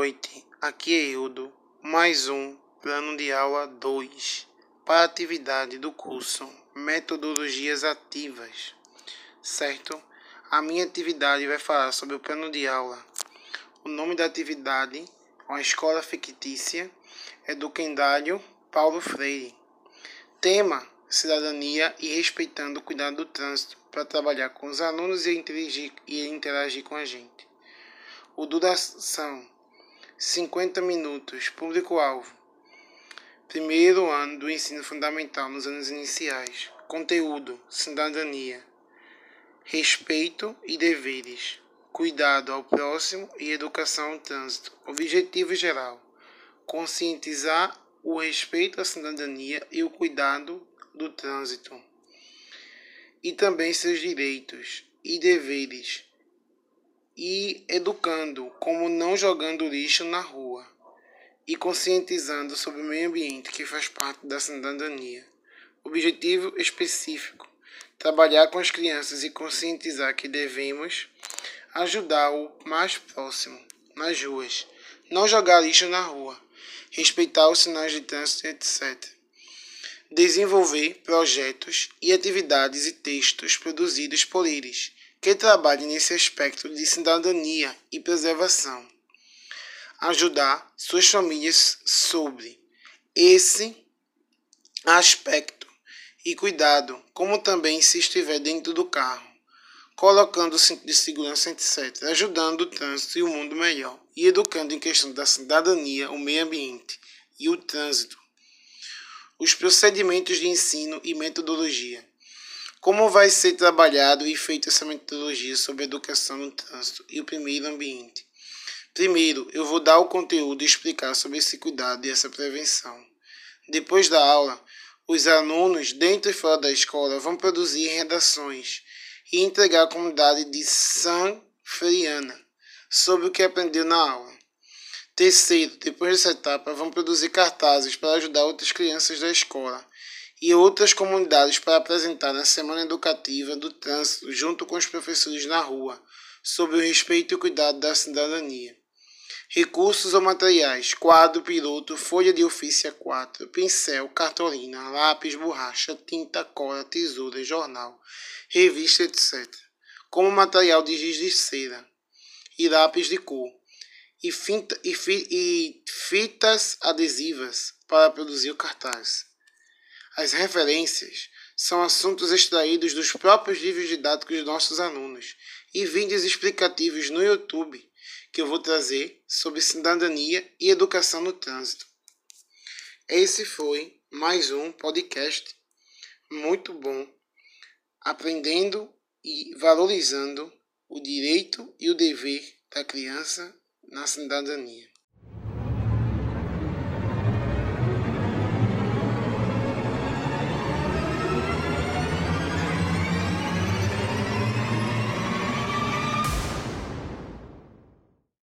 noite, aqui é Eudo, mais um plano de aula 2 para a atividade do curso Metodologias Ativas, certo? A minha atividade vai falar sobre o plano de aula. O nome da atividade, uma escola fictícia, é do Kendário Paulo Freire. Tema: cidadania e respeitando o cuidado do trânsito para trabalhar com os alunos e interagir, e interagir com a gente. O duração 50 minutos. Público-alvo. Primeiro ano do ensino fundamental nos anos iniciais. Conteúdo: cidadania, respeito e deveres, cuidado ao próximo e educação ao trânsito. Objetivo geral: conscientizar o respeito à cidadania e o cuidado do trânsito. E também seus direitos e deveres e educando como não jogando lixo na rua e conscientizando sobre o meio ambiente que faz parte da cidadania. Objetivo específico: trabalhar com as crianças e conscientizar que devemos ajudar o mais próximo nas ruas, não jogar lixo na rua, respeitar os sinais de trânsito, etc. Desenvolver projetos e atividades e textos produzidos por eles que trabalhe nesse aspecto de cidadania e preservação. Ajudar suas famílias sobre esse aspecto e cuidado, como também se estiver dentro do carro, colocando o cinto de segurança, etc., ajudando o trânsito e o mundo melhor, e educando em questão da cidadania, o meio ambiente e o trânsito. Os procedimentos de ensino e metodologia. Como vai ser trabalhado e feita essa metodologia sobre educação no trânsito e o primeiro ambiente? Primeiro, eu vou dar o conteúdo e explicar sobre esse cuidado e essa prevenção. Depois da aula, os alunos, dentro e fora da escola, vão produzir redações e entregar à comunidade de San Friana sobre o que aprendeu na aula. Terceiro, depois dessa etapa, vão produzir cartazes para ajudar outras crianças da escola e outras comunidades para apresentar na Semana Educativa do Trânsito, junto com os professores na rua, sobre o respeito e cuidado da cidadania. Recursos ou materiais: quadro, piloto, folha de ofício A4, pincel, cartolina, lápis, borracha, tinta, cola, tesoura, jornal, revista, etc. Como material de giz de cera e lápis de cor. E, finta, e, fi, e fitas adesivas para produzir o cartaz. As referências são assuntos extraídos dos próprios livros didáticos dos nossos alunos e vídeos explicativos no YouTube que eu vou trazer sobre cidadania e educação no trânsito. Esse foi mais um podcast muito bom, aprendendo e valorizando o direito e o dever da criança na cidadania.